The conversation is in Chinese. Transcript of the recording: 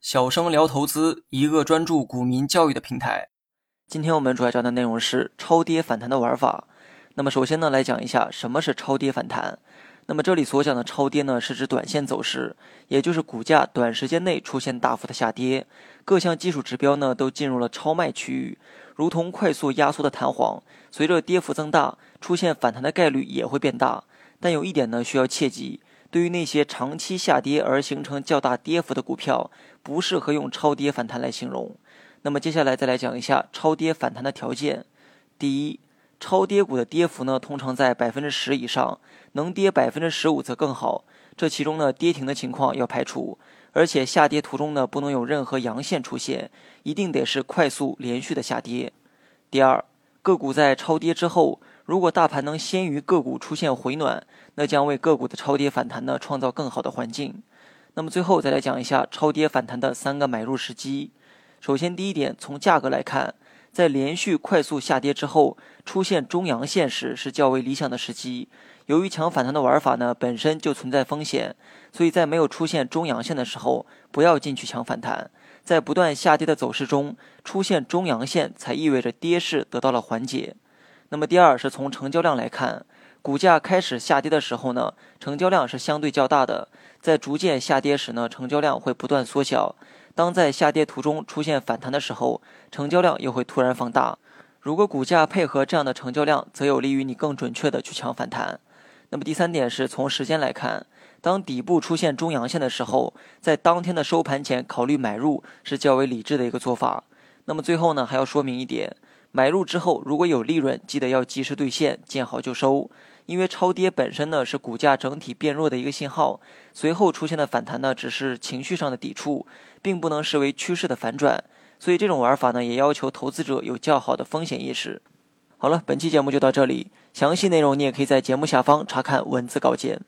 小生聊投资，一个专注股民教育的平台。今天我们主要讲的内容是超跌反弹的玩法。那么首先呢，来讲一下什么是超跌反弹。那么这里所讲的超跌呢，是指短线走势，也就是股价短时间内出现大幅的下跌，各项技术指标呢都进入了超卖区域，如同快速压缩的弹簧，随着跌幅增大，出现反弹的概率也会变大。但有一点呢需要切记，对于那些长期下跌而形成较大跌幅的股票，不适合用超跌反弹来形容。那么接下来再来讲一下超跌反弹的条件。第一，超跌股的跌幅呢通常在百分之十以上，能跌百分之十五则更好。这其中呢跌停的情况要排除，而且下跌途中呢不能有任何阳线出现，一定得是快速连续的下跌。第二，个股在超跌之后。如果大盘能先于个股出现回暖，那将为个股的超跌反弹呢创造更好的环境。那么最后再来讲一下超跌反弹的三个买入时机。首先，第一点，从价格来看，在连续快速下跌之后出现中阳线时是较为理想的时机。由于抢反弹的玩法呢本身就存在风险，所以在没有出现中阳线的时候不要进去抢反弹。在不断下跌的走势中出现中阳线，才意味着跌势得到了缓解。那么第二是从成交量来看，股价开始下跌的时候呢，成交量是相对较大的，在逐渐下跌时呢，成交量会不断缩小。当在下跌途中出现反弹的时候，成交量又会突然放大。如果股价配合这样的成交量，则有利于你更准确的去抢反弹。那么第三点是从时间来看，当底部出现中阳线的时候，在当天的收盘前考虑买入是较为理智的一个做法。那么最后呢，还要说明一点。买入之后，如果有利润，记得要及时兑现，见好就收。因为超跌本身呢是股价整体变弱的一个信号，随后出现的反弹呢只是情绪上的抵触，并不能视为趋势的反转。所以这种玩法呢也要求投资者有较好的风险意识。好了，本期节目就到这里，详细内容你也可以在节目下方查看文字稿件。